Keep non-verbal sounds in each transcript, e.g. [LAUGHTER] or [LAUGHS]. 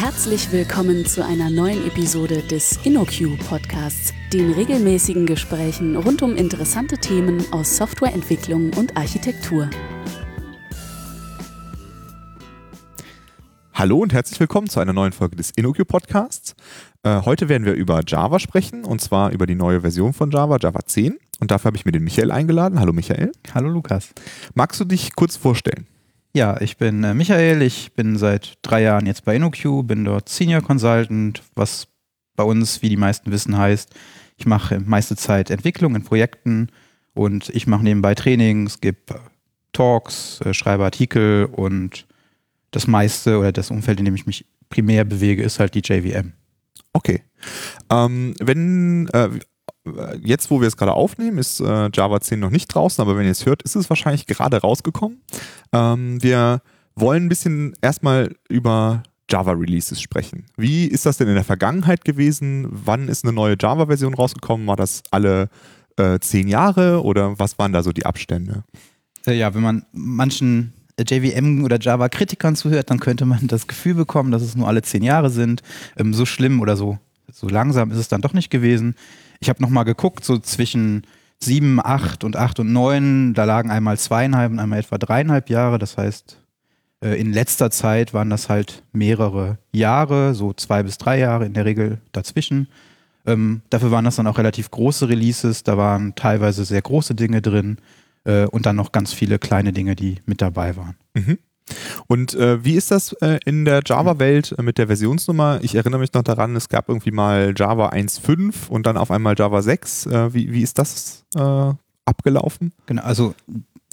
Herzlich willkommen zu einer neuen Episode des InnoQ Podcasts, den regelmäßigen Gesprächen rund um interessante Themen aus Softwareentwicklung und Architektur. Hallo und herzlich willkommen zu einer neuen Folge des InnoQ Podcasts. Äh, heute werden wir über Java sprechen und zwar über die neue Version von Java, Java 10. Und dafür habe ich mir den Michael eingeladen. Hallo Michael. Hallo Lukas. Magst du dich kurz vorstellen? Ja, ich bin äh, Michael, ich bin seit drei Jahren jetzt bei InnoQ, bin dort Senior Consultant, was bei uns, wie die meisten wissen, heißt, ich mache meiste Zeit Entwicklung in Projekten und ich mache nebenbei Trainings, gebe Talks, äh, schreibe Artikel und das meiste oder das Umfeld, in dem ich mich primär bewege, ist halt die JVM. Okay. Ähm, wenn äh, jetzt, wo wir es gerade aufnehmen, ist äh, Java 10 noch nicht draußen, aber wenn ihr es hört, ist es wahrscheinlich gerade rausgekommen. Ähm, wir wollen ein bisschen erstmal über Java Releases sprechen. Wie ist das denn in der Vergangenheit gewesen? Wann ist eine neue Java-Version rausgekommen? War das alle äh, zehn Jahre oder was waren da so die Abstände? Äh, ja, wenn man manchen JVM oder Java-Kritikern zuhört, dann könnte man das Gefühl bekommen, dass es nur alle zehn Jahre sind. Ähm, so schlimm oder so, so langsam ist es dann doch nicht gewesen. Ich habe nochmal geguckt, so zwischen sieben, acht und acht und neun, da lagen einmal zweieinhalb und einmal etwa dreieinhalb Jahre. Das heißt, äh, in letzter Zeit waren das halt mehrere Jahre, so zwei bis drei Jahre in der Regel dazwischen. Ähm, dafür waren das dann auch relativ große Releases, da waren teilweise sehr große Dinge drin äh, und dann noch ganz viele kleine Dinge, die mit dabei waren. Mhm. Und äh, wie ist das äh, in der Java-Welt äh, mit der Versionsnummer? Ich erinnere mich noch daran, es gab irgendwie mal Java 1.5 und dann auf einmal Java 6. Äh, wie, wie ist das äh, abgelaufen? Genau, also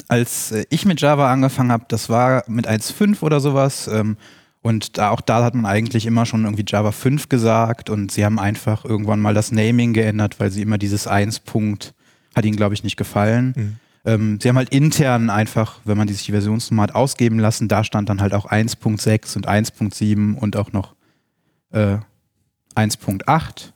als äh, ich mit Java angefangen habe, das war mit 1.5 oder sowas. Ähm, und da, auch da hat man eigentlich immer schon irgendwie Java 5 gesagt und sie haben einfach irgendwann mal das Naming geändert, weil sie immer dieses 1. Punkt hat ihnen, glaube ich, nicht gefallen. Mhm. Ähm, sie haben halt intern einfach, wenn man die sich die Versionsnummer hat ausgeben lassen, da stand dann halt auch 1.6 und 1.7 und auch noch äh, 1.8.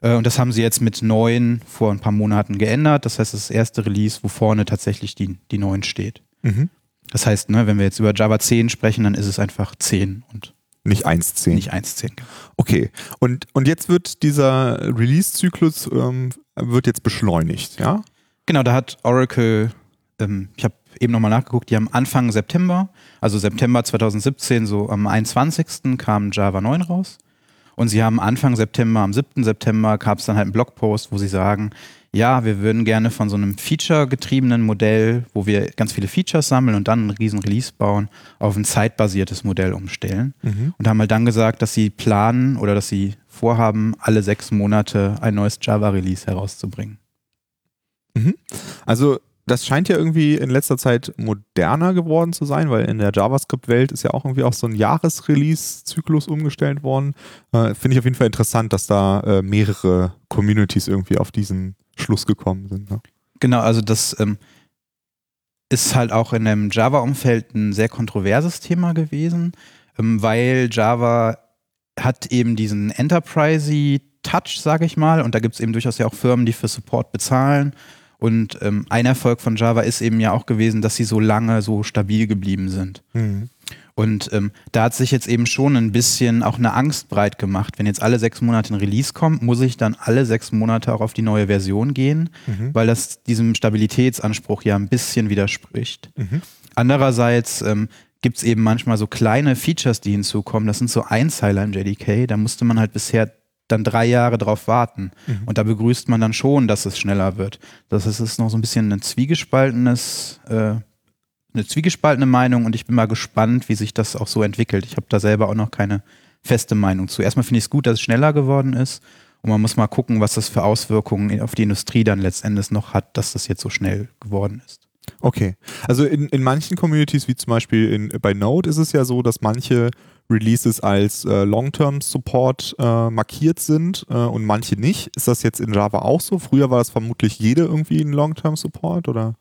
Äh, und das haben sie jetzt mit 9 vor ein paar Monaten geändert. Das heißt, das ist das erste Release, wo vorne tatsächlich die, die 9 steht. Mhm. Das heißt, ne, wenn wir jetzt über Java 10 sprechen, dann ist es einfach 10 und nicht 1.10. Nicht 1.10. Okay. Und, und jetzt wird dieser Release-Zyklus ähm, wird jetzt beschleunigt, ja? Genau, da hat Oracle, ähm, ich habe eben nochmal nachgeguckt, die haben Anfang September, also September 2017, so am 21. kam Java 9 raus. Und sie haben Anfang September, am 7. September gab es dann halt einen Blogpost, wo sie sagen, ja, wir würden gerne von so einem Feature-getriebenen Modell, wo wir ganz viele Features sammeln und dann einen riesen Release bauen, auf ein zeitbasiertes Modell umstellen. Mhm. Und haben halt dann gesagt, dass sie planen oder dass sie vorhaben, alle sechs Monate ein neues Java-Release herauszubringen. Mhm. Also das scheint ja irgendwie in letzter Zeit moderner geworden zu sein, weil in der JavaScript-Welt ist ja auch irgendwie auch so ein Jahresrelease-Zyklus umgestellt worden. Äh, Finde ich auf jeden Fall interessant, dass da äh, mehrere Communities irgendwie auf diesen Schluss gekommen sind. Ne? Genau, also das ähm, ist halt auch in dem Java-Umfeld ein sehr kontroverses Thema gewesen, ähm, weil Java hat eben diesen Enterprise-Touch, sage ich mal, und da gibt es eben durchaus ja auch Firmen, die für Support bezahlen und ähm, ein Erfolg von Java ist eben ja auch gewesen, dass sie so lange so stabil geblieben sind. Mhm. Und ähm, da hat sich jetzt eben schon ein bisschen auch eine Angst breit gemacht. Wenn jetzt alle sechs Monate ein Release kommt, muss ich dann alle sechs Monate auch auf die neue Version gehen, mhm. weil das diesem Stabilitätsanspruch ja ein bisschen widerspricht. Mhm. Andererseits ähm, gibt es eben manchmal so kleine Features, die hinzukommen. Das sind so Einzeiler im JDK. Da musste man halt bisher dann drei Jahre drauf warten. Mhm. Und da begrüßt man dann schon, dass es schneller wird. Das ist, ist noch so ein bisschen ein zwiegespaltenes, äh, eine zwiegespaltene Meinung und ich bin mal gespannt, wie sich das auch so entwickelt. Ich habe da selber auch noch keine feste Meinung zu. Erstmal finde ich es gut, dass es schneller geworden ist. Und man muss mal gucken, was das für Auswirkungen auf die Industrie dann letztendlich noch hat, dass das jetzt so schnell geworden ist. Okay. Also in, in manchen Communities, wie zum Beispiel in, bei Node, ist es ja so, dass manche Releases als äh, Long-Term-Support äh, markiert sind äh, und manche nicht. Ist das jetzt in Java auch so? Früher war das vermutlich jede irgendwie ein Long-Term-Support oder?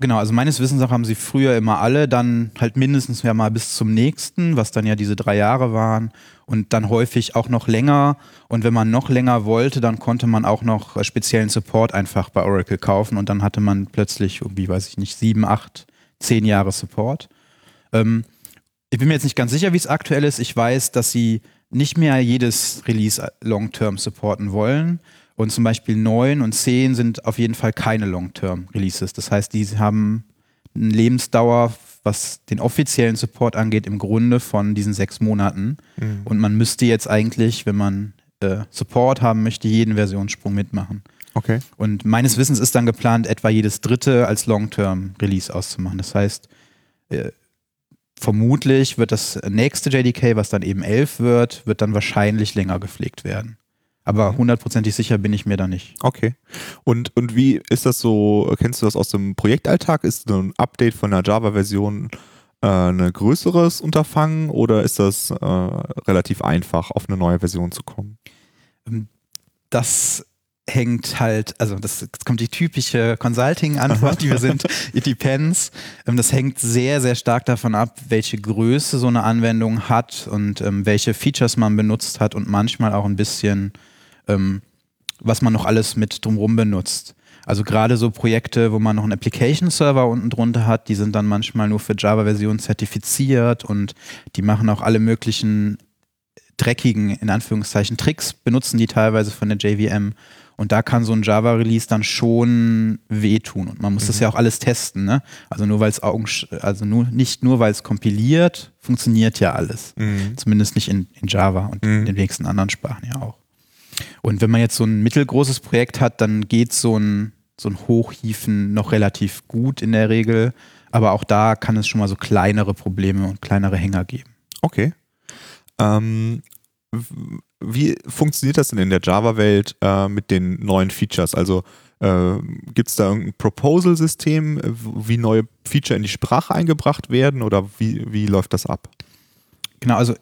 Genau, also meines Wissens nach haben sie früher immer alle, dann halt mindestens ja mal bis zum nächsten, was dann ja diese drei Jahre waren und dann häufig auch noch länger. Und wenn man noch länger wollte, dann konnte man auch noch äh, speziellen Support einfach bei Oracle kaufen und dann hatte man plötzlich irgendwie, weiß ich nicht, sieben, acht, zehn Jahre Support. Ähm, ich bin mir jetzt nicht ganz sicher, wie es aktuell ist. Ich weiß, dass sie nicht mehr jedes Release Long-Term supporten wollen. Und zum Beispiel 9 und 10 sind auf jeden Fall keine Long-Term-Releases. Das heißt, die haben eine Lebensdauer, was den offiziellen Support angeht, im Grunde von diesen sechs Monaten. Mhm. Und man müsste jetzt eigentlich, wenn man äh, Support haben möchte, jeden Versionssprung mitmachen. Okay. Und meines Wissens ist dann geplant, etwa jedes dritte als Long-Term-Release auszumachen. Das heißt, äh, vermutlich wird das nächste JDK, was dann eben 11 wird, wird dann wahrscheinlich länger gepflegt werden. Aber hundertprozentig sicher bin ich mir da nicht. Okay. Und, und wie ist das so, kennst du das aus dem Projektalltag? Ist ein Update von der Java-Version äh, ein größeres Unterfangen oder ist das äh, relativ einfach, auf eine neue Version zu kommen? Das hängt halt, also das, das kommt die typische Consulting-Antwort, die wir sind, [LAUGHS] it depends. Ähm, das hängt sehr, sehr stark davon ab, welche Größe so eine Anwendung hat und ähm, welche Features man benutzt hat und manchmal auch ein bisschen, ähm, was man noch alles mit drumherum benutzt. Also gerade so Projekte, wo man noch einen Application-Server unten drunter hat, die sind dann manchmal nur für Java-Version zertifiziert und die machen auch alle möglichen dreckigen, in Anführungszeichen, Tricks, benutzen die teilweise von der JVM und da kann so ein Java-Release dann schon wehtun. Und man muss mhm. das ja auch alles testen. Ne? Also nur weil es Augen, also nur, nicht nur weil es kompiliert, funktioniert ja alles. Mhm. Zumindest nicht in, in Java und mhm. in den wenigsten anderen Sprachen ja auch. Und wenn man jetzt so ein mittelgroßes Projekt hat, dann geht so ein, so ein Hochhieven noch relativ gut in der Regel. Aber auch da kann es schon mal so kleinere Probleme und kleinere Hänger geben. Okay. Ähm, wie funktioniert das denn in der Java-Welt äh, mit den neuen Features? Also äh, gibt es da irgendein Proposal-System, wie neue Feature in die Sprache eingebracht werden oder wie, wie läuft das ab? Genau, also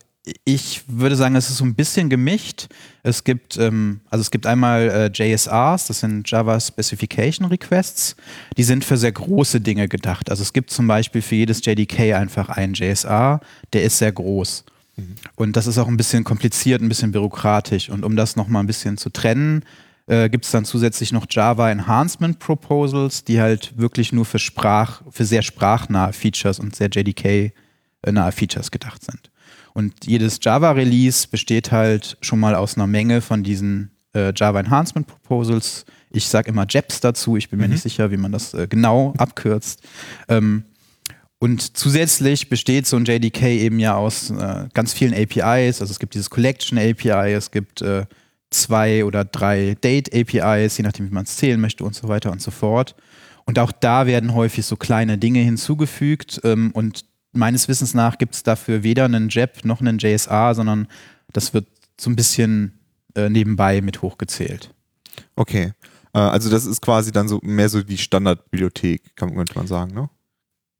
ich würde sagen, es ist so ein bisschen gemischt. Es gibt, ähm, also es gibt einmal äh, JSRs, das sind Java Specification Requests. Die sind für sehr große Dinge gedacht. Also es gibt zum Beispiel für jedes JDK einfach einen JSR, der ist sehr groß. Und das ist auch ein bisschen kompliziert, ein bisschen bürokratisch. Und um das nochmal ein bisschen zu trennen, äh, gibt es dann zusätzlich noch Java Enhancement Proposals, die halt wirklich nur für Sprach, für sehr sprachnahe Features und sehr JDK-nahe Features gedacht sind. Und jedes Java-Release besteht halt schon mal aus einer Menge von diesen äh, Java Enhancement Proposals. Ich sage immer JEPs dazu, ich bin mir mhm. nicht sicher, wie man das äh, genau abkürzt. Ähm, und zusätzlich besteht so ein JDK eben ja aus äh, ganz vielen APIs. Also es gibt dieses Collection API, es gibt äh, zwei oder drei Date APIs, je nachdem, wie man es zählen möchte und so weiter und so fort. Und auch da werden häufig so kleine Dinge hinzugefügt. Ähm, und meines Wissens nach gibt es dafür weder einen JEP noch einen JSA, sondern das wird so ein bisschen äh, nebenbei mit hochgezählt. Okay. Äh, also das ist quasi dann so mehr so die Standardbibliothek, könnte man sagen, ne?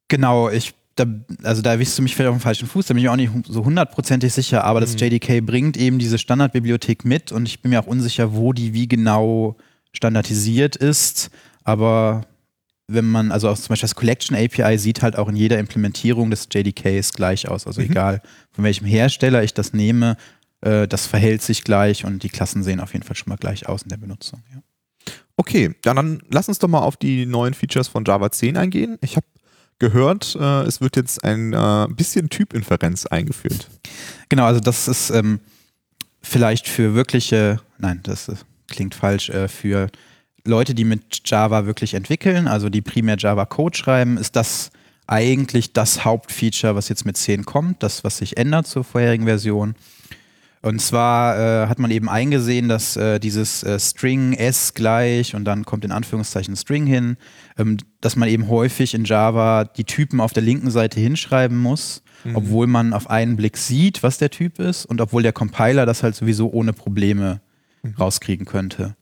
Genau, ich da, also da erwischst du mich vielleicht auf dem falschen Fuß, da bin ich auch nicht so hundertprozentig sicher, aber das mhm. JDK bringt eben diese Standardbibliothek mit und ich bin mir auch unsicher, wo die wie genau standardisiert ist, aber wenn man, also auch zum Beispiel das Collection API sieht halt auch in jeder Implementierung des JDKs gleich aus, also mhm. egal von welchem Hersteller ich das nehme, äh, das verhält sich gleich und die Klassen sehen auf jeden Fall schon mal gleich aus in der Benutzung. Ja. Okay, dann, dann lass uns doch mal auf die neuen Features von Java 10 eingehen. Ich habe gehört, äh, es wird jetzt ein äh, bisschen Typinferenz eingeführt. Genau, also das ist ähm, vielleicht für wirkliche, nein, das ist, klingt falsch, äh, für Leute, die mit Java wirklich entwickeln, also die primär Java Code schreiben, ist das eigentlich das Hauptfeature, was jetzt mit 10 kommt, das, was sich ändert zur vorherigen Version. Und zwar äh, hat man eben eingesehen, dass äh, dieses äh, String S gleich und dann kommt in Anführungszeichen String hin, ähm, dass man eben häufig in Java die Typen auf der linken Seite hinschreiben muss, mhm. obwohl man auf einen Blick sieht, was der Typ ist und obwohl der Compiler das halt sowieso ohne Probleme mhm. rauskriegen könnte.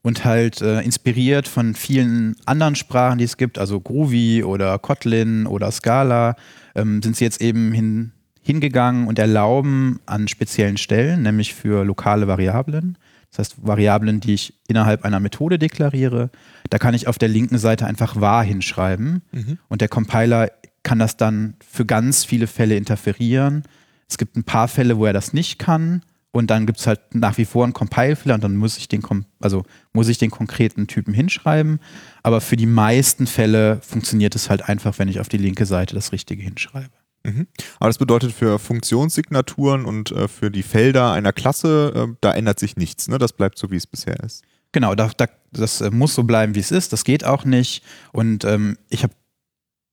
Und halt äh, inspiriert von vielen anderen Sprachen, die es gibt, also Groovy oder Kotlin oder Scala, ähm, sind sie jetzt eben hin hingegangen und erlauben an speziellen Stellen, nämlich für lokale Variablen, das heißt Variablen, die ich innerhalb einer Methode deklariere, da kann ich auf der linken Seite einfach wahr hinschreiben mhm. und der Compiler kann das dann für ganz viele Fälle interferieren. Es gibt ein paar Fälle, wo er das nicht kann und dann gibt es halt nach wie vor einen Compile-Fehler und dann muss ich den, also muss ich den konkreten Typen hinschreiben. Aber für die meisten Fälle funktioniert es halt einfach, wenn ich auf die linke Seite das Richtige hinschreibe. Mhm. Aber das bedeutet für Funktionssignaturen und äh, für die Felder einer Klasse, äh, da ändert sich nichts. Ne? Das bleibt so, wie es bisher ist. Genau, da, da, das äh, muss so bleiben, wie es ist. Das geht auch nicht. Und ähm, ich habe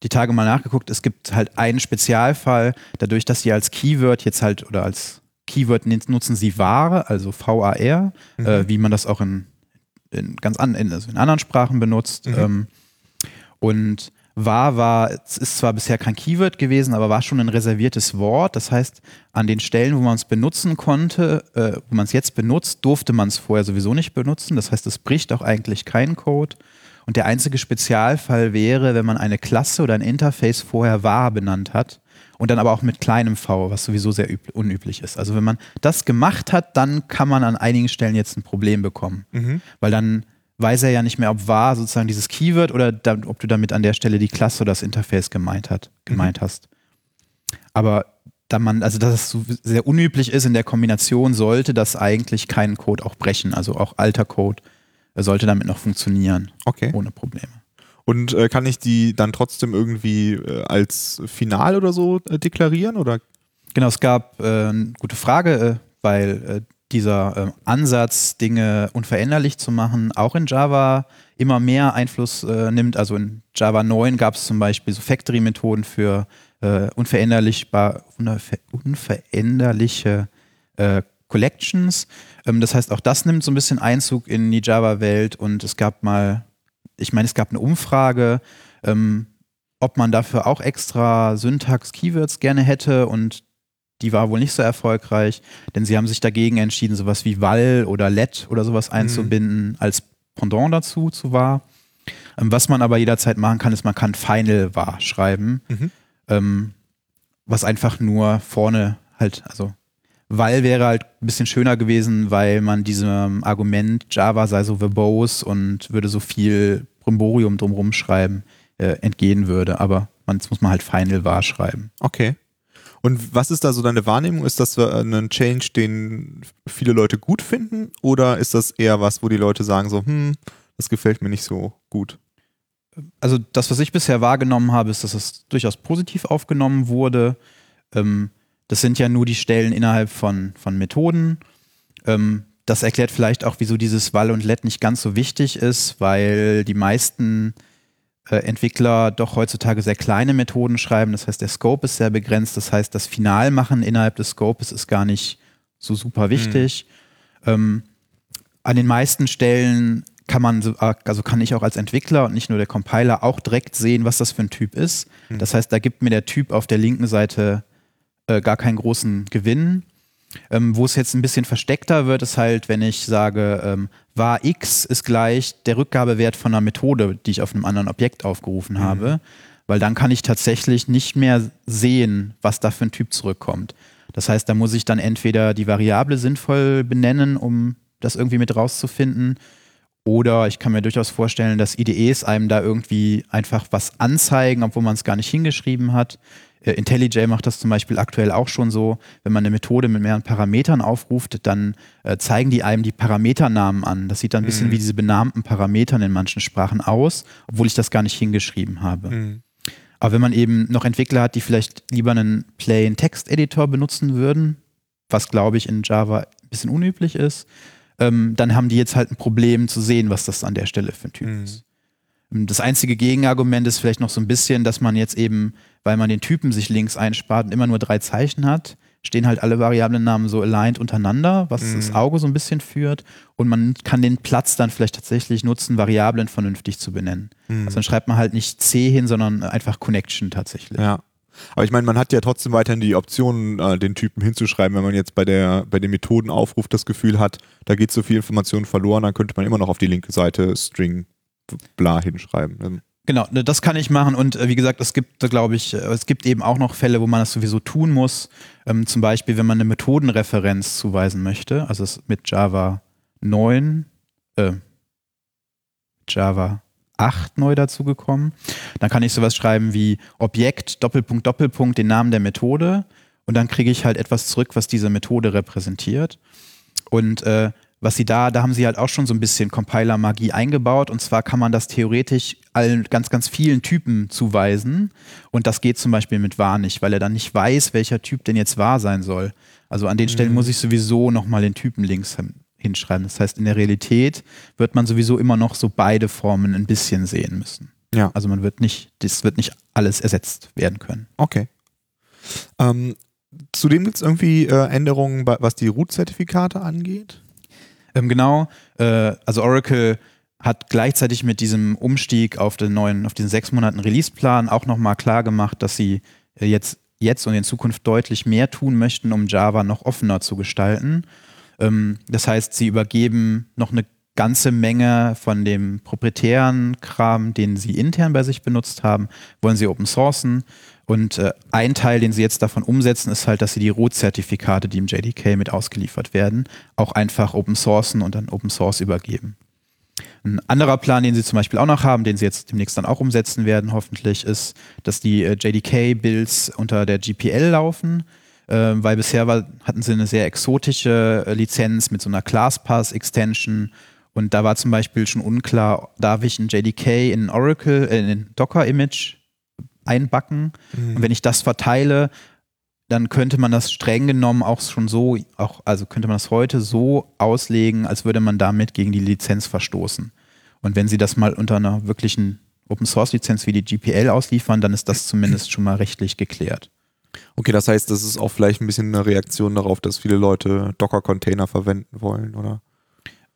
die Tage mal nachgeguckt. Es gibt halt einen Spezialfall, dadurch, dass sie als Keyword jetzt halt oder als Keyword nutzen sie Ware, also VAR, mhm. äh, wie man das auch in, in ganz an, in, also in anderen Sprachen benutzt. Mhm. Ähm, und war, war, es ist zwar bisher kein Keyword gewesen, aber war schon ein reserviertes Wort. Das heißt, an den Stellen, wo man es benutzen konnte, äh, wo man es jetzt benutzt, durfte man es vorher sowieso nicht benutzen. Das heißt, es bricht auch eigentlich keinen Code. Und der einzige Spezialfall wäre, wenn man eine Klasse oder ein Interface vorher wahr benannt hat und dann aber auch mit kleinem v, was sowieso sehr unüblich ist. Also wenn man das gemacht hat, dann kann man an einigen Stellen jetzt ein Problem bekommen, mhm. weil dann weiß er ja nicht mehr, ob wahr sozusagen dieses Keyword oder da, ob du damit an der Stelle die Klasse oder das Interface gemeint, hat, gemeint mhm. hast. Aber da man, also dass es so sehr unüblich ist in der Kombination, sollte das eigentlich keinen Code auch brechen. Also auch alter Code sollte damit noch funktionieren. Okay. Ohne Probleme. Und äh, kann ich die dann trotzdem irgendwie äh, als Final oder so äh, deklarieren? Oder? Genau, es gab äh, eine gute Frage, äh, weil äh, dieser äh, Ansatz, Dinge unveränderlich zu machen, auch in Java immer mehr Einfluss äh, nimmt. Also in Java 9 gab es zum Beispiel so Factory-Methoden für äh, unveränderlichbar, unver unveränderliche äh, Collections. Ähm, das heißt, auch das nimmt so ein bisschen Einzug in die Java-Welt und es gab mal, ich meine, es gab eine Umfrage, ähm, ob man dafür auch extra Syntax-Keywords gerne hätte und die war wohl nicht so erfolgreich, denn sie haben sich dagegen entschieden, sowas wie Wall oder Let oder sowas einzubinden mhm. als Pendant dazu zu war. Ähm, was man aber jederzeit machen kann, ist, man kann Final war schreiben, mhm. ähm, was einfach nur vorne halt, also Wall wäre halt ein bisschen schöner gewesen, weil man diesem Argument Java sei so verbose und würde so viel Brimborium drumherum schreiben, äh, entgehen würde. Aber man, jetzt muss man halt Final war schreiben. Okay. Und was ist da so deine Wahrnehmung? Ist das ein Change, den viele Leute gut finden? Oder ist das eher was, wo die Leute sagen so, hm, das gefällt mir nicht so gut? Also das, was ich bisher wahrgenommen habe, ist, dass es durchaus positiv aufgenommen wurde. Ähm, das sind ja nur die Stellen innerhalb von, von Methoden. Ähm, das erklärt vielleicht auch, wieso dieses Wall und Let nicht ganz so wichtig ist, weil die meisten äh, Entwickler doch heutzutage sehr kleine Methoden schreiben. Das heißt, der Scope ist sehr begrenzt. Das heißt, das Finalmachen innerhalb des Scopes ist gar nicht so super wichtig. Mhm. Ähm, an den meisten Stellen kann man, also kann ich auch als Entwickler und nicht nur der Compiler auch direkt sehen, was das für ein Typ ist. Mhm. Das heißt, da gibt mir der Typ auf der linken Seite äh, gar keinen großen Gewinn. Ähm, wo es jetzt ein bisschen versteckter wird, ist halt, wenn ich sage, ähm, war x ist gleich der Rückgabewert von einer Methode, die ich auf einem anderen Objekt aufgerufen mhm. habe, weil dann kann ich tatsächlich nicht mehr sehen, was da für ein Typ zurückkommt. Das heißt, da muss ich dann entweder die Variable sinnvoll benennen, um das irgendwie mit rauszufinden, oder ich kann mir durchaus vorstellen, dass IDEs einem da irgendwie einfach was anzeigen, obwohl man es gar nicht hingeschrieben hat. Äh, IntelliJ macht das zum Beispiel aktuell auch schon so, wenn man eine Methode mit mehreren Parametern aufruft, dann äh, zeigen die einem die Parameternamen an. Das sieht dann ein bisschen mhm. wie diese benannten Parametern in manchen Sprachen aus, obwohl ich das gar nicht hingeschrieben habe. Mhm. Aber wenn man eben noch Entwickler hat, die vielleicht lieber einen Plain Text Editor benutzen würden, was glaube ich in Java ein bisschen unüblich ist, ähm, dann haben die jetzt halt ein Problem zu sehen, was das an der Stelle für ein Typ mhm. ist. Das einzige Gegenargument ist vielleicht noch so ein bisschen, dass man jetzt eben, weil man den Typen sich links einspart und immer nur drei Zeichen hat, stehen halt alle Variablennamen so aligned untereinander, was mhm. das Auge so ein bisschen führt. Und man kann den Platz dann vielleicht tatsächlich nutzen, Variablen vernünftig zu benennen. Mhm. Also dann schreibt man halt nicht C hin, sondern einfach Connection tatsächlich. Ja. Aber ich meine, man hat ja trotzdem weiterhin die Option, äh, den Typen hinzuschreiben. Wenn man jetzt bei, der, bei den Methodenaufruf das Gefühl hat, da geht so viel Information verloren, dann könnte man immer noch auf die linke Seite String bla hinschreiben. Ähm. Genau, ne, das kann ich machen und äh, wie gesagt, es gibt, glaube ich, äh, es gibt eben auch noch Fälle, wo man das sowieso tun muss. Ähm, zum Beispiel, wenn man eine Methodenreferenz zuweisen möchte, also mit Java 9, äh, Java 8 neu dazugekommen, dann kann ich sowas schreiben wie Objekt, Doppelpunkt, Doppelpunkt, den Namen der Methode und dann kriege ich halt etwas zurück, was diese Methode repräsentiert. Und äh, was sie da, da haben sie halt auch schon so ein bisschen Compiler-Magie eingebaut. Und zwar kann man das theoretisch allen ganz, ganz vielen Typen zuweisen. Und das geht zum Beispiel mit wahr nicht, weil er dann nicht weiß, welcher Typ denn jetzt wahr sein soll. Also an den Stellen Mhm. muss ich sowieso nochmal den Typen links hin- hinschreiben. Das heißt, in der Realität wird man sowieso immer noch so beide Formen ein bisschen sehen müssen. Ja. Also man wird nicht, das wird nicht alles ersetzt werden können. Okay. Ähm, zudem gibt es irgendwie äh, Änderungen, was die Root-Zertifikate angeht. Ähm, genau, äh, also Oracle hat gleichzeitig mit diesem Umstieg auf den neuen, auf diesen sechs Monaten Release-Plan auch nochmal klar gemacht, dass sie äh, jetzt, jetzt und in Zukunft deutlich mehr tun möchten, um Java noch offener zu gestalten. Ähm, das heißt, sie übergeben noch eine ganze Menge von dem proprietären Kram, den sie intern bei sich benutzt haben, wollen sie open sourcen. Und äh, ein Teil, den sie jetzt davon umsetzen, ist halt, dass sie die Root-Zertifikate, die im JDK mit ausgeliefert werden, auch einfach open sourcen und dann Open Source übergeben. Ein anderer Plan, den sie zum Beispiel auch noch haben, den sie jetzt demnächst dann auch umsetzen werden, hoffentlich, ist, dass die äh, JDK-Builds unter der GPL laufen, äh, weil bisher war, hatten sie eine sehr exotische äh, Lizenz mit so einer ClassPass-Extension und da war zum Beispiel schon unklar, darf ich ein JDK in Oracle, äh, in ein Docker-Image einbacken und wenn ich das verteile, dann könnte man das streng genommen auch schon so, auch, also könnte man das heute so auslegen, als würde man damit gegen die Lizenz verstoßen. Und wenn sie das mal unter einer wirklichen Open Source Lizenz wie die GPL ausliefern, dann ist das zumindest schon mal rechtlich geklärt. Okay, das heißt, das ist auch vielleicht ein bisschen eine Reaktion darauf, dass viele Leute Docker-Container verwenden wollen, oder?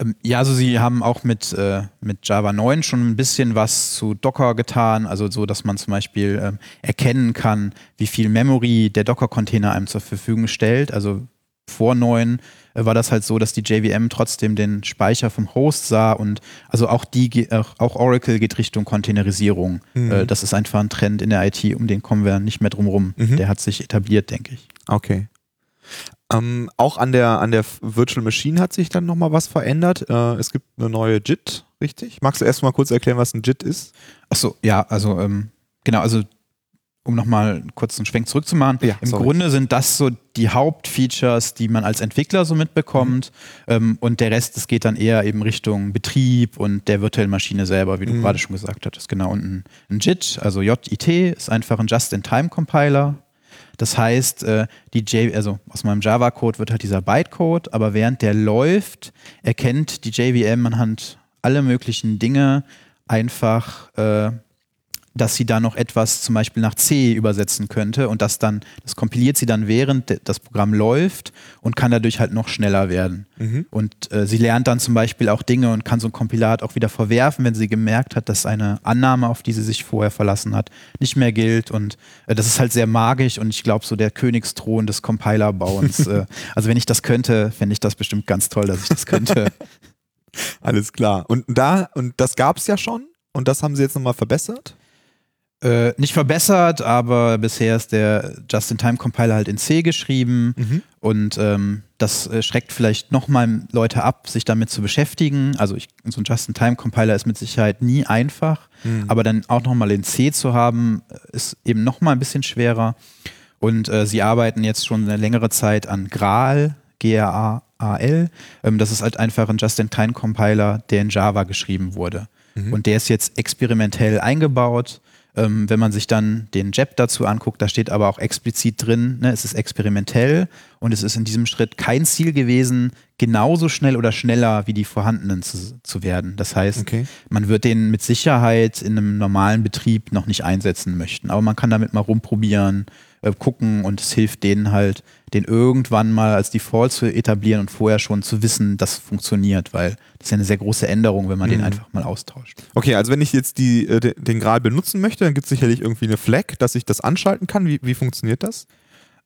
Ähm, Ja, also sie haben auch mit, äh, mit Java 9 schon ein bisschen was zu Docker getan, also so, dass man zum Beispiel ähm, erkennen kann, wie viel Memory der Docker-Container einem zur Verfügung stellt. Also vor 9 äh, war das halt so, dass die JVM trotzdem den Speicher vom Host sah und also auch die, auch Oracle geht Richtung Containerisierung. Mhm. Äh, das ist einfach ein Trend in der IT, um den kommen wir nicht mehr drum rum. Mhm. Der hat sich etabliert, denke ich. Okay. Ähm, auch an der, an der Virtual Machine hat sich dann nochmal was verändert. Äh, es gibt eine neue JIT, richtig? Magst du erst mal kurz erklären, was ein JIT ist? Achso, ja, also ähm, genau, also um nochmal kurz einen Schwenk zurückzumachen. Ja, Im sorry. Grunde sind das so die Hauptfeatures, die man als Entwickler so mitbekommt. Ähm, und der Rest, das geht dann eher eben Richtung Betrieb und der virtuellen Maschine selber, wie du Mhm. gerade schon gesagt hattest. Genau. Und ein, ein JIT, also JIT, ist einfach ein Just-in-Time-Compiler. Das heißt, äh, die J also aus meinem Java-Code wird halt dieser Bytecode, aber während der läuft, erkennt die JVM anhand alle möglichen Dinge einfach, äh, dass sie da noch etwas zum Beispiel nach C übersetzen könnte und das dann, das kompiliert sie dann während das Programm läuft und kann dadurch halt noch schneller werden. Mhm. Und äh, sie lernt dann zum Beispiel auch Dinge und kann so ein Kompilat auch wieder verwerfen, wenn sie gemerkt hat, dass eine Annahme, auf die sie sich vorher verlassen hat, nicht mehr gilt. Und äh, das ist halt sehr magisch und ich glaube, so der Königsthron des Compilerbauens. [LAUGHS] äh, also wenn ich das könnte, fände ich das bestimmt ganz toll, dass ich das könnte. [LAUGHS] Alles klar. Und da, und das gab es ja schon und das haben sie jetzt nochmal verbessert? Äh, nicht verbessert, aber bisher ist der Just-in-Time-Compiler halt in C geschrieben Mhm. und ähm, das äh, schreckt vielleicht nochmal Leute ab, sich damit zu beschäftigen. Also ich, so ein Just-in-Time-Compiler ist mit Sicherheit nie einfach, Mhm. aber dann auch nochmal in C zu haben, ist eben nochmal ein bisschen schwerer. Und äh, sie arbeiten jetzt schon eine längere Zeit an Graal, G-R-A-A-L. Ähm, das ist halt einfach ein Just-in-Time-Compiler, der in Java geschrieben wurde. Mhm. Und der ist jetzt experimentell eingebaut. Ähm, wenn man sich dann den JEP dazu anguckt, da steht aber auch explizit drin, ne, es ist experimentell und es ist in diesem Schritt kein Ziel gewesen, genauso schnell oder schneller wie die vorhandenen zu, zu werden. Das heißt, Okay. man wird den mit Sicherheit in einem normalen Betrieb noch nicht einsetzen möchten. Aber man kann damit mal rumprobieren, äh, gucken und es hilft denen halt, den irgendwann mal als Default zu etablieren und vorher schon zu wissen, das funktioniert, weil das ist ja eine sehr große Änderung, wenn man den Mhm. einfach mal austauscht. Okay, also wenn ich jetzt die, äh, de- den Gral benutzen möchte, dann gibt es sicherlich irgendwie eine Flag, dass ich das anschalten kann. Wie, wie funktioniert das?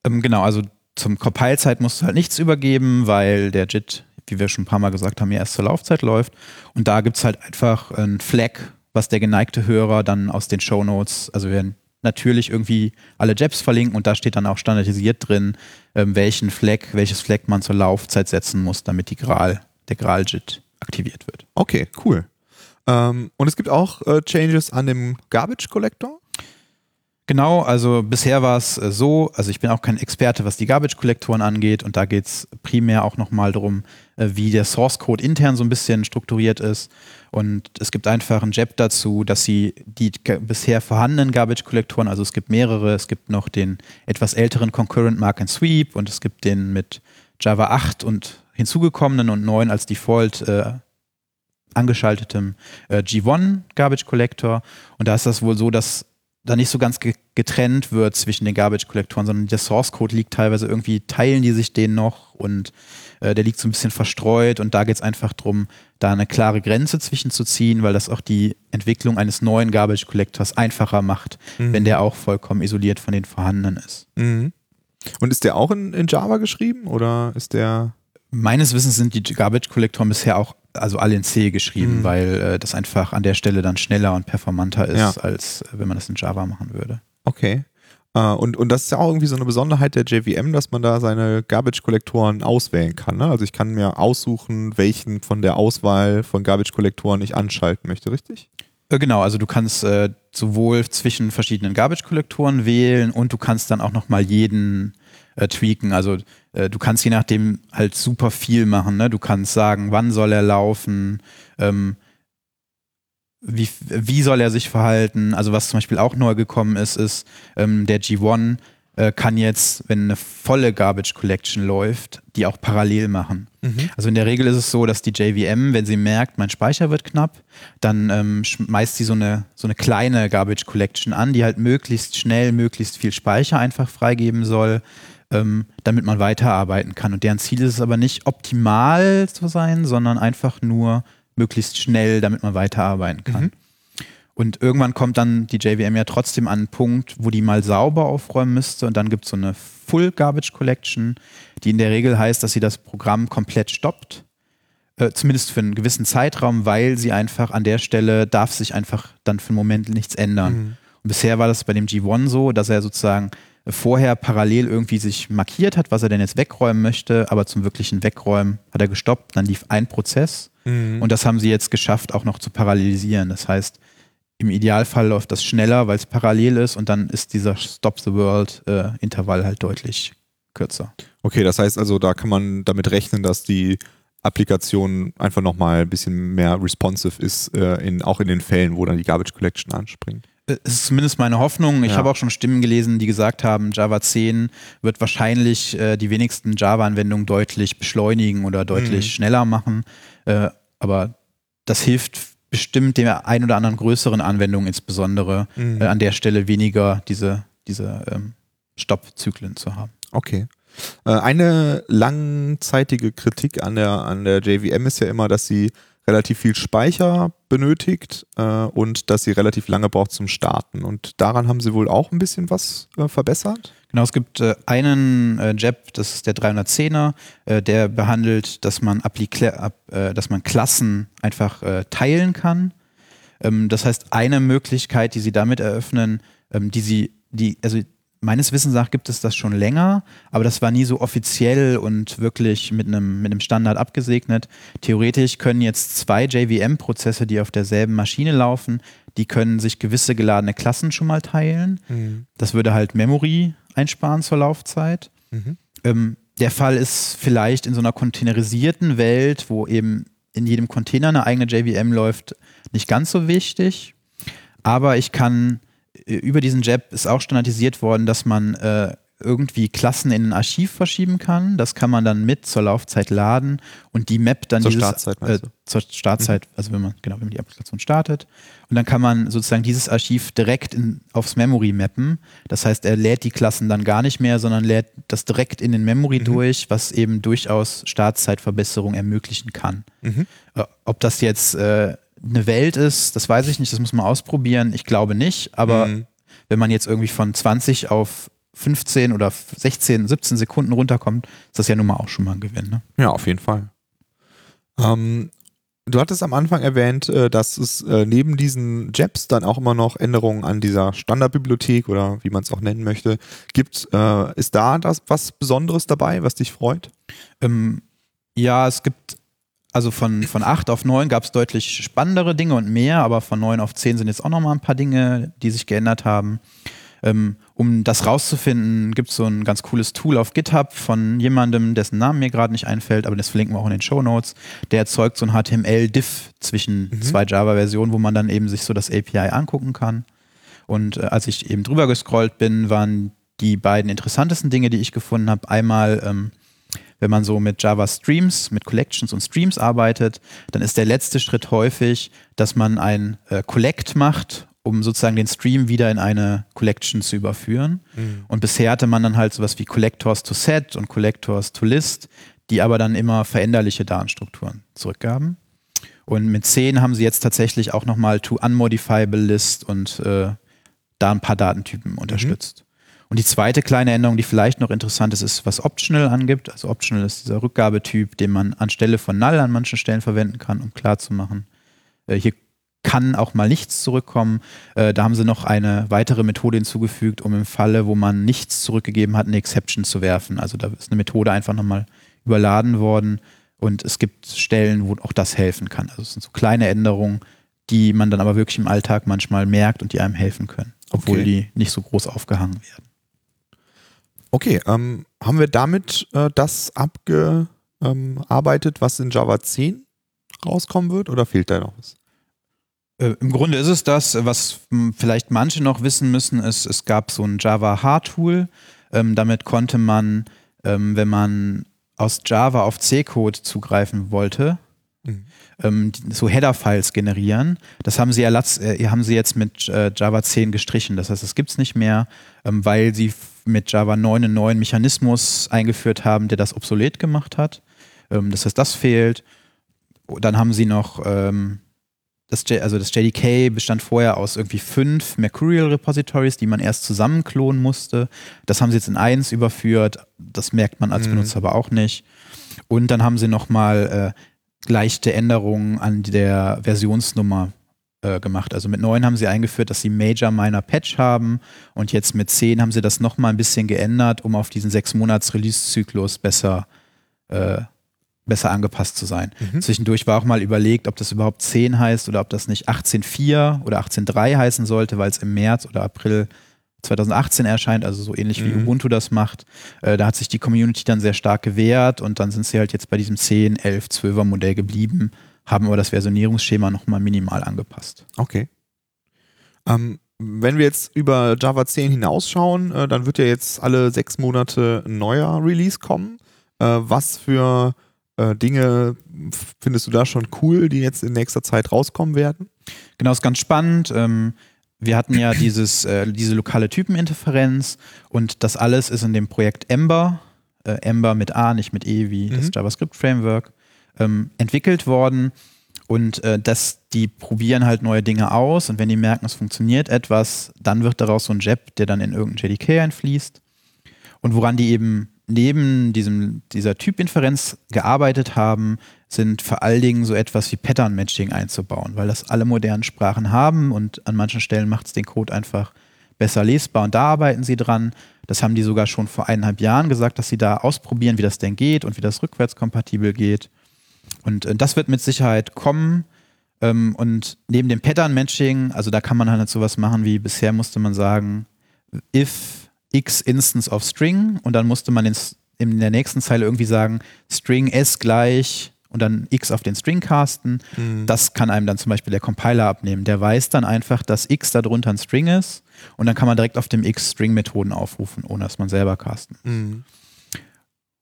Ähm, genau, also zum Compile-Zeit musst du halt nichts übergeben, weil der JIT, wie wir schon ein paar Mal gesagt haben, ja erst zur Laufzeit läuft. Und da gibt es halt einfach ein Flag, was der geneigte Hörer dann aus den Shownotes, also wir werden natürlich irgendwie alle JEPs verlinken und da steht dann auch standardisiert drin, ähm, welchen Flag, welches Flag man zur Laufzeit setzen muss, damit die Gral, der Gral-JIT aktiviert wird. Okay, cool. Ähm, und es gibt auch äh, Changes an dem Garbage Collector. Genau, also bisher war es äh, so, also ich bin auch kein Experte, was die Garbage-Kollektoren angeht und da geht es primär auch nochmal darum, wie der Source-Code intern so ein bisschen strukturiert ist. Und es gibt einfach ein JEP dazu, dass sie die bisher vorhandenen Garbage-Kollektoren, also es gibt mehrere, es gibt noch den etwas älteren Concurrent Mark and Sweep und es gibt den mit Java 8 und hinzugekommenen und 9 als Default äh, angeschaltetem äh, G1 Garbage Collector. Und da ist das wohl so, dass da nicht so ganz getrennt wird zwischen den Garbage-Kollektoren, sondern der Source-Code liegt teilweise irgendwie, teilen die sich den noch und äh, der liegt so ein bisschen verstreut und da geht es einfach darum, da eine klare Grenze zwischen zu ziehen, weil das auch die Entwicklung eines neuen Garbage-Collectors einfacher macht, mhm. wenn der auch vollkommen isoliert von den vorhandenen ist. Mhm. Und ist der auch in, in Java geschrieben oder ist der Meines Wissens sind die Garbage-Kollektoren bisher auch also alle in C geschrieben, mhm. weil äh, das einfach an der Stelle dann schneller und performanter ist, ja. als äh, wenn man das in Java machen würde. Okay. Uh, und, und das ist ja auch irgendwie so eine Besonderheit der JVM, dass man da seine Garbage-Kollektoren auswählen kann. Ne? Also ich kann mir aussuchen, welchen von der Auswahl von Garbage-Kollektoren ich anschalten möchte, richtig? Äh, genau, also du kannst äh, sowohl zwischen verschiedenen Garbage-Kollektoren wählen und du kannst dann auch nochmal jeden äh, tweaken. Also äh, du kannst je nachdem halt super viel machen. Ne? Du kannst sagen, wann soll er laufen, ähm, wie, wie soll er sich verhalten. Also was zum Beispiel auch neu gekommen ist, ist ähm, der G1 äh, kann jetzt, wenn eine volle Garbage Collection läuft, die auch parallel machen. Mhm. Also in der Regel ist es so, dass die JVM, wenn sie merkt, mein Speicher wird knapp, dann ähm, schmeißt sie so eine, so eine kleine Garbage Collection an, die halt möglichst schnell, möglichst viel Speicher einfach freigeben soll ähm, damit man weiterarbeiten kann. Und deren Ziel ist es aber nicht optimal zu sein, sondern einfach nur möglichst schnell, damit man weiterarbeiten kann. Mhm. Und irgendwann kommt dann die JVM ja trotzdem an einen Punkt, wo die mal sauber aufräumen müsste und dann gibt es so eine Full Garbage Collection, die in der Regel heißt, dass sie das Programm komplett stoppt. Äh, zumindest für einen gewissen Zeitraum, weil sie einfach an der Stelle darf sich einfach dann für einen Moment nichts ändern. Mhm. Und bisher war das bei dem G1 so, dass er sozusagen vorher parallel irgendwie sich markiert hat, was er denn jetzt wegräumen möchte, aber zum wirklichen Wegräumen hat er gestoppt, dann lief ein Prozess mhm. und das haben sie jetzt geschafft, auch noch zu parallelisieren. Das heißt, im Idealfall läuft das schneller, weil es parallel ist und dann ist dieser Stop the World äh, Intervall halt deutlich kürzer. Okay, das heißt also, da kann man damit rechnen, dass die Applikation einfach nochmal ein bisschen mehr responsive ist, äh, in, auch in den Fällen, wo dann die Garbage Collection anspringt. Es ist zumindest meine Hoffnung. Ich ja. habe auch schon Stimmen gelesen, die gesagt haben, Java 10 wird wahrscheinlich äh, die wenigsten Java-Anwendungen deutlich beschleunigen oder deutlich mhm. schneller machen. Äh, aber das hilft bestimmt der ein oder anderen größeren Anwendung insbesondere mhm. äh, an der Stelle weniger diese, diese ähm, Stoppzyklen zu haben. Okay. Äh, eine langzeitige Kritik an der, an der JVM ist ja immer, dass sie relativ viel Speicher benötigt äh, und dass sie relativ lange braucht zum Starten. Und daran haben sie wohl auch ein bisschen was äh, verbessert. Genau, es gibt äh, einen äh, JEP, das ist der 310er, äh, der behandelt, dass man, äh, dass man Klassen einfach teilen kann. Ähm, das heißt, eine Möglichkeit, die sie damit eröffnen, ähm, die sie, die, also meines Wissens nach gibt es das schon länger, aber das war nie so offiziell und wirklich mit einem, mit einem Standard abgesegnet. Theoretisch können jetzt zwei JVM-Prozesse, die auf derselben Maschine laufen, die können sich gewisse geladene Klassen schon mal teilen. Mhm. Das würde halt Memory einsparen zur Laufzeit. Mhm. Ähm, der Fall ist vielleicht in so einer containerisierten Welt, wo eben in jedem Container eine eigene JVM läuft, nicht ganz so wichtig. Aber ich kann über diesen JEP ist auch standardisiert worden, dass man äh, irgendwie Klassen in ein Archiv verschieben kann. Das kann man dann mit zur Laufzeit laden und die Map dann zur dieses, Startzeit, äh, zur Startzeit, mhm. also wenn man genau wenn man die Applikation startet und dann kann man sozusagen dieses Archiv direkt in, aufs Memory mappen. Das heißt, er lädt die Klassen dann gar nicht mehr, sondern lädt das direkt in den Memory mhm. durch, was eben durchaus Startzeitverbesserung ermöglichen kann. Mhm. Äh, ob das jetzt äh, eine Welt ist, das weiß ich nicht, das muss man ausprobieren. Ich glaube nicht, aber mhm. wenn man jetzt irgendwie von 20 auf 15 oder 16, 17 Sekunden runterkommt, ist das ja nun mal auch schon mal ein Gewinn. Ne? Ja, auf jeden Fall. Ähm, du hattest am Anfang erwähnt, äh, dass es äh, neben diesen JEPs dann auch immer noch Änderungen an dieser Standardbibliothek oder wie man es auch nennen möchte gibt. Äh, ist da das was Besonderes dabei, was dich freut? Ähm, ja, es gibt also von, von 8 auf 9 gab es deutlich spannendere Dinge und mehr, aber von 9 auf 10 sind jetzt auch nochmal ein paar Dinge, die sich geändert haben. Ähm, um das rauszufinden, gibt es so ein ganz cooles Tool auf GitHub von jemandem, dessen Namen mir gerade nicht einfällt, aber das verlinken wir auch in den Show Notes. Der erzeugt so ein HTML-Diff zwischen mhm. zwei Java-Versionen, wo man dann eben sich so das API angucken kann. Und äh, als ich eben drüber gescrollt bin, waren die beiden interessantesten Dinge, die ich gefunden habe, einmal ähm, wenn man so mit Java Streams, mit Collections und Streams arbeitet, dann ist der letzte Schritt häufig, dass man ein äh, Collect macht um sozusagen den Stream wieder in eine Collection zu überführen. Mhm. Und bisher hatte man dann halt sowas wie Collectors to Set und Collectors to List, die aber dann immer veränderliche Datenstrukturen zurückgaben. Und mit 10 haben sie jetzt tatsächlich auch nochmal to unmodifiable list und äh, da ein paar Datentypen unterstützt. Mhm. Und die zweite kleine Änderung, die vielleicht noch interessant ist, ist, was Optional angibt. Also Optional ist dieser Rückgabetyp, den man anstelle von Null an manchen Stellen verwenden kann, um klarzumachen, äh, hier kann auch mal nichts zurückkommen. Äh, da haben sie noch eine weitere Methode hinzugefügt, um im Falle, wo man nichts zurückgegeben hat, eine Exception zu werfen. Also da ist eine Methode einfach nochmal überladen worden und es gibt Stellen, wo auch das helfen kann. Also es sind so kleine Änderungen, die man dann aber wirklich im Alltag manchmal merkt und die einem helfen können, obwohl okay. die nicht so groß aufgehangen werden. Okay, ähm, haben wir damit äh, das abgearbeitet, was in Java 10 rauskommen wird oder fehlt da noch was? Äh, Im Grunde ist es das, was vielleicht manche noch wissen müssen, ist, es gab so ein Java Hard-Tool. Ähm, damit konnte man, ähm, wenn man aus Java auf C-Code zugreifen wollte, mhm. ähm, so Header-Files generieren. Das haben sie, erlatz, äh, haben sie jetzt mit äh, Java 10 gestrichen. Das heißt, das gibt es nicht mehr, ähm, weil sie mit Java 9 einen neuen Mechanismus eingeführt haben, der das obsolet gemacht hat. Ähm, das heißt, das fehlt. Dann haben sie noch ähm, das, also das JDK bestand vorher aus irgendwie fünf Mercurial Repositories, die man erst zusammen klonen musste. Das haben sie jetzt in eins überführt. Das merkt man als mhm. Benutzer aber auch nicht. Und dann haben sie nochmal äh, leichte Änderungen an der Versionsnummer äh, gemacht. Also mit 9 haben sie eingeführt, dass sie Major Minor Patch haben und jetzt mit 10 haben sie das nochmal ein bisschen geändert, um auf diesen sechs Monats Release-Zyklus besser äh, besser angepasst zu sein. Mhm. Zwischendurch war auch mal überlegt, ob das überhaupt 10 heißt oder ob das nicht 18.4 oder 18.3 heißen sollte, weil es im März oder April 2018 erscheint, also so ähnlich wie mhm. Ubuntu das macht. Äh, da hat sich die Community dann sehr stark gewehrt und dann sind sie halt jetzt bei diesem 10, 11, 12er Modell geblieben, haben aber das Versionierungsschema nochmal minimal angepasst. Okay. Ähm, wenn wir jetzt über Java 10 hinausschauen, äh, dann wird ja jetzt alle sechs Monate ein neuer Release kommen. Äh, was für äh, Dinge findest du da schon cool, die jetzt in nächster Zeit rauskommen werden? Genau, ist ganz spannend. Ähm, wir hatten ja dieses, äh, diese lokale Typeninterferenz und das alles ist in dem Projekt Ember, äh, Ember mit A, nicht mit E wie mhm. das JavaScript-Framework, ähm, entwickelt worden. Und äh, das, die probieren halt neue Dinge aus und wenn die merken, es funktioniert etwas, dann wird daraus so ein JEP, der dann in irgendein JDK einfließt. Und woran die eben neben diesem, dieser Typinferenz gearbeitet haben, sind vor allen Dingen so etwas wie Pattern Matching einzubauen, weil das alle modernen Sprachen haben und an manchen Stellen macht es den Code einfach besser lesbar und da arbeiten sie dran. Das haben die sogar schon vor eineinhalb Jahren gesagt, dass sie da ausprobieren, wie das denn geht und wie das rückwärtskompatibel geht. Und äh, das wird mit Sicherheit kommen. Ähm, und neben dem Pattern Matching, also da kann man halt sowas machen wie bisher musste man sagen, if x Instance of String und dann musste man in, in der nächsten Zeile irgendwie sagen, String s gleich und dann x auf den String casten. Mhm. Das kann einem dann zum Beispiel der Compiler abnehmen. Der weiß dann einfach, dass x darunter ein String ist und dann kann man direkt auf dem x String-Methoden aufrufen, ohne dass man selber casten muss. Mhm.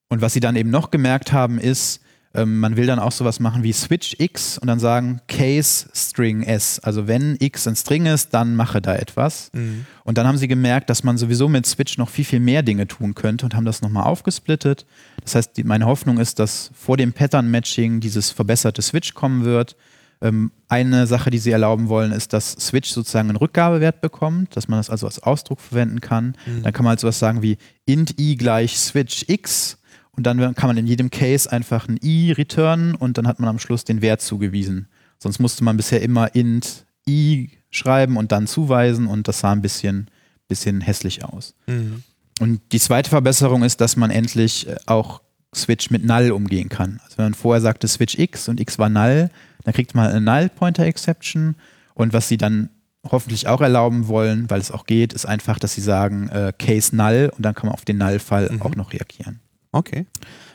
Und was sie dann eben noch gemerkt haben, ist, ähm, man will dann auch sowas machen wie Switch X und dann sagen Case String S. Also wenn X ein String ist, dann mache da etwas. Mhm. Und dann haben sie gemerkt, dass man sowieso mit Switch noch viel, viel mehr Dinge tun könnte und haben das nochmal aufgesplittet. Das heißt, die, meine Hoffnung ist, dass vor dem Pattern-Matching dieses verbesserte Switch kommen wird. Ähm, eine Sache, die sie erlauben wollen, ist, dass Switch sozusagen einen Rückgabewert bekommt, dass man das also als Ausdruck verwenden kann. Mhm. Dann kann man halt sowas sagen wie int i gleich Switch X und dann kann man in jedem Case einfach ein i returnen und dann hat man am Schluss den Wert zugewiesen. Sonst musste man bisher immer int i schreiben und dann zuweisen und das sah ein bisschen, bisschen hässlich aus. Mhm. Und die zweite Verbesserung ist, dass man endlich äh, auch Switch mit Null umgehen kann. Also wenn man vorher sagte Switch X und X war Null, dann kriegt man eine Null Pointer Exception und was sie dann hoffentlich auch erlauben wollen, weil es auch geht, ist einfach, dass sie sagen äh, Case Null und dann kann man auf den Null-Fall Mhm. auch noch reagieren. Okay.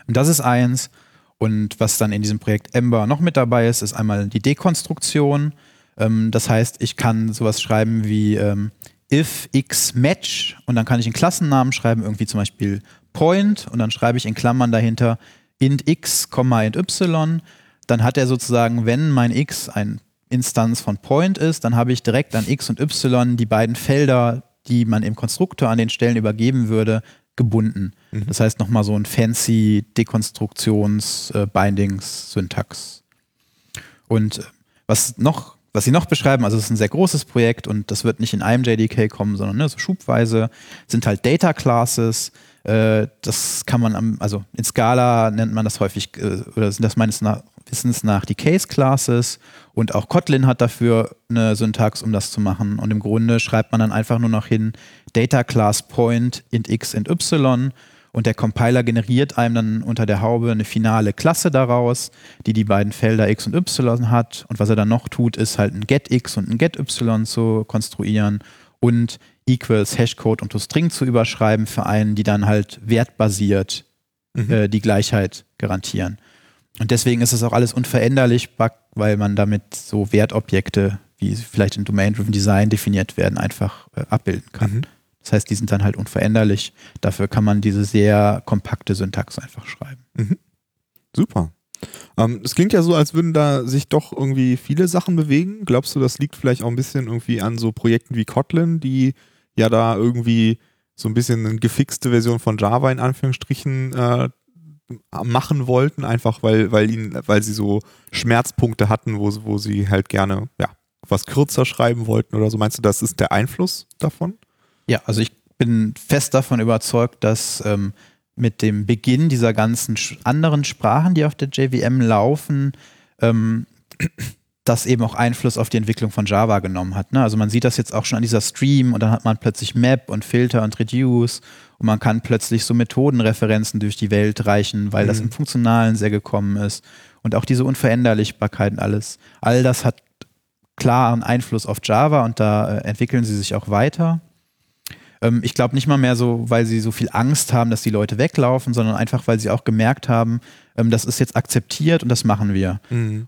Und das ist eins. Und was dann in diesem Projekt Ember noch mit dabei ist, ist einmal die Dekonstruktion. Ähm, das heißt, ich kann sowas schreiben wie ähm, if x match und dann kann ich einen Klassennamen schreiben, irgendwie zum Beispiel point und dann schreibe ich in Klammern dahinter int x, int y. Dann hat er sozusagen, wenn mein x ein Instanz von point ist, dann habe ich direkt an x und y die beiden Felder, die man im Konstruktor an den Stellen übergeben würde, gebunden. Das heißt nochmal so ein fancy Dekonstruktions-Bindings-Syntax. Und äh, was noch, was sie noch beschreiben, also es ist ein sehr großes Projekt und das wird nicht in einem JDK kommen, sondern ne, so schubweise, sind halt Data Classes. Äh, das kann man am, also in Scala nennt man das häufig, äh, oder sind das meines Wissens nach die Case Classes und auch Kotlin hat dafür eine Syntax, um das zu machen. Und im Grunde schreibt man dann einfach nur noch hin Data Class Point int x int y und der Compiler generiert einem dann unter der Haube eine finale Klasse daraus, die die beiden Felder x und y hat. Und was er dann noch tut, ist halt ein get x und ein get y zu konstruieren und equals Hashcode und toString zu überschreiben für einen, die dann halt wertbasiert Mhm. äh, die Gleichheit garantieren. Und deswegen ist es auch alles unveränderlich, weil man damit so Wertobjekte, wie sie vielleicht in Domain-Driven Design definiert werden, einfach äh, abbilden kann. Mhm. Das heißt, die sind dann halt unveränderlich. Dafür kann man diese sehr kompakte Syntax einfach schreiben. Super. Ähm, es klingt ja so, als würden da sich doch irgendwie viele Sachen bewegen. Glaubst du, das liegt vielleicht auch ein bisschen irgendwie an so Projekten wie Kotlin, die ja da irgendwie so ein bisschen eine gefixte Version von Java in Anführungsstrichen äh, machen wollten, einfach weil, weil ihnen, weil sie so Schmerzpunkte hatten, wo, wo sie halt gerne, ja, was kürzer schreiben wollten oder so. Meinst du, das ist der Einfluss davon? Ja, also ich bin fest davon überzeugt, dass ähm, mit dem Beginn dieser ganzen anderen Sprachen, die auf der JVM laufen, ähm, das eben auch Einfluss auf die Entwicklung von Java genommen hat. Ne? Also man sieht das jetzt auch schon an dieser Stream und dann hat man plötzlich Map und Filter und Reduce und man kann plötzlich so Methodenreferenzen durch die Welt reichen, weil das Mhm. im Funktionalen sehr gekommen ist. Und auch diese Unveränderlichkeit und alles. All das hat klaren Einfluss auf Java und da äh, entwickeln sie sich auch weiter. Ähm, ich glaube nicht mal mehr so, weil sie so viel Angst haben, dass die Leute weglaufen, sondern einfach, weil sie auch gemerkt haben, ähm, das ist jetzt akzeptiert und das machen wir.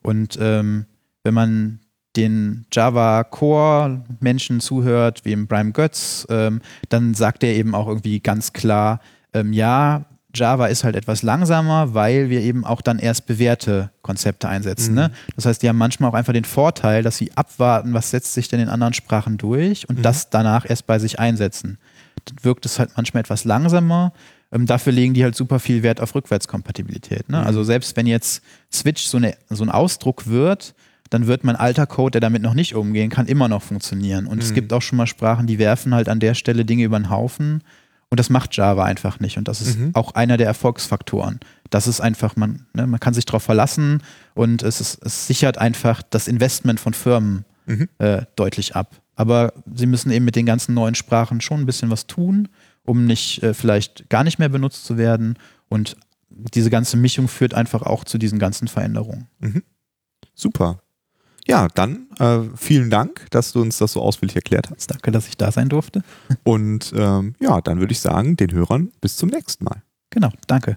Und ähm, wenn man den Java Core Menschen zuhört, wie im Brian Götz, ähm, dann sagt er eben auch irgendwie ganz klar, ähm, ja, Java ist halt etwas langsamer, weil wir eben auch dann erst bewährte Konzepte einsetzen. Mhm. Ne? Das heißt, die haben manchmal auch einfach den Vorteil, dass sie abwarten, was setzt sich denn in anderen Sprachen durch und Mhm. das danach erst bei sich einsetzen. Dann wirkt es halt manchmal etwas langsamer. Ähm, dafür legen die halt super viel Wert auf Rückwärtskompatibilität. Ne? Mhm. Also selbst wenn jetzt Switch so, eine, so ein Ausdruck wird, dann wird mein alter Code, der damit noch nicht umgehen kann, immer noch funktionieren. Und es Mhm. gibt auch schon mal Sprachen, die werfen halt an der Stelle Dinge über den Haufen. Und das macht Java einfach nicht. Und das ist Mhm. auch einer der Erfolgsfaktoren. Das ist einfach, man, ne, man kann sich darauf verlassen und es, ist, es sichert einfach das Investment von Firmen Mhm. äh, deutlich ab. Aber sie müssen eben mit den ganzen neuen Sprachen schon ein bisschen was tun, um nicht äh, vielleicht gar nicht mehr benutzt zu werden. Und diese ganze Mischung führt einfach auch zu diesen ganzen Veränderungen. Super. Ja, dann äh, vielen Dank, dass du uns das so ausführlich erklärt hast. Danke, dass ich da sein durfte. Und ähm, ja, dann würde ich sagen, den Hörern bis zum nächsten Mal. Genau, danke.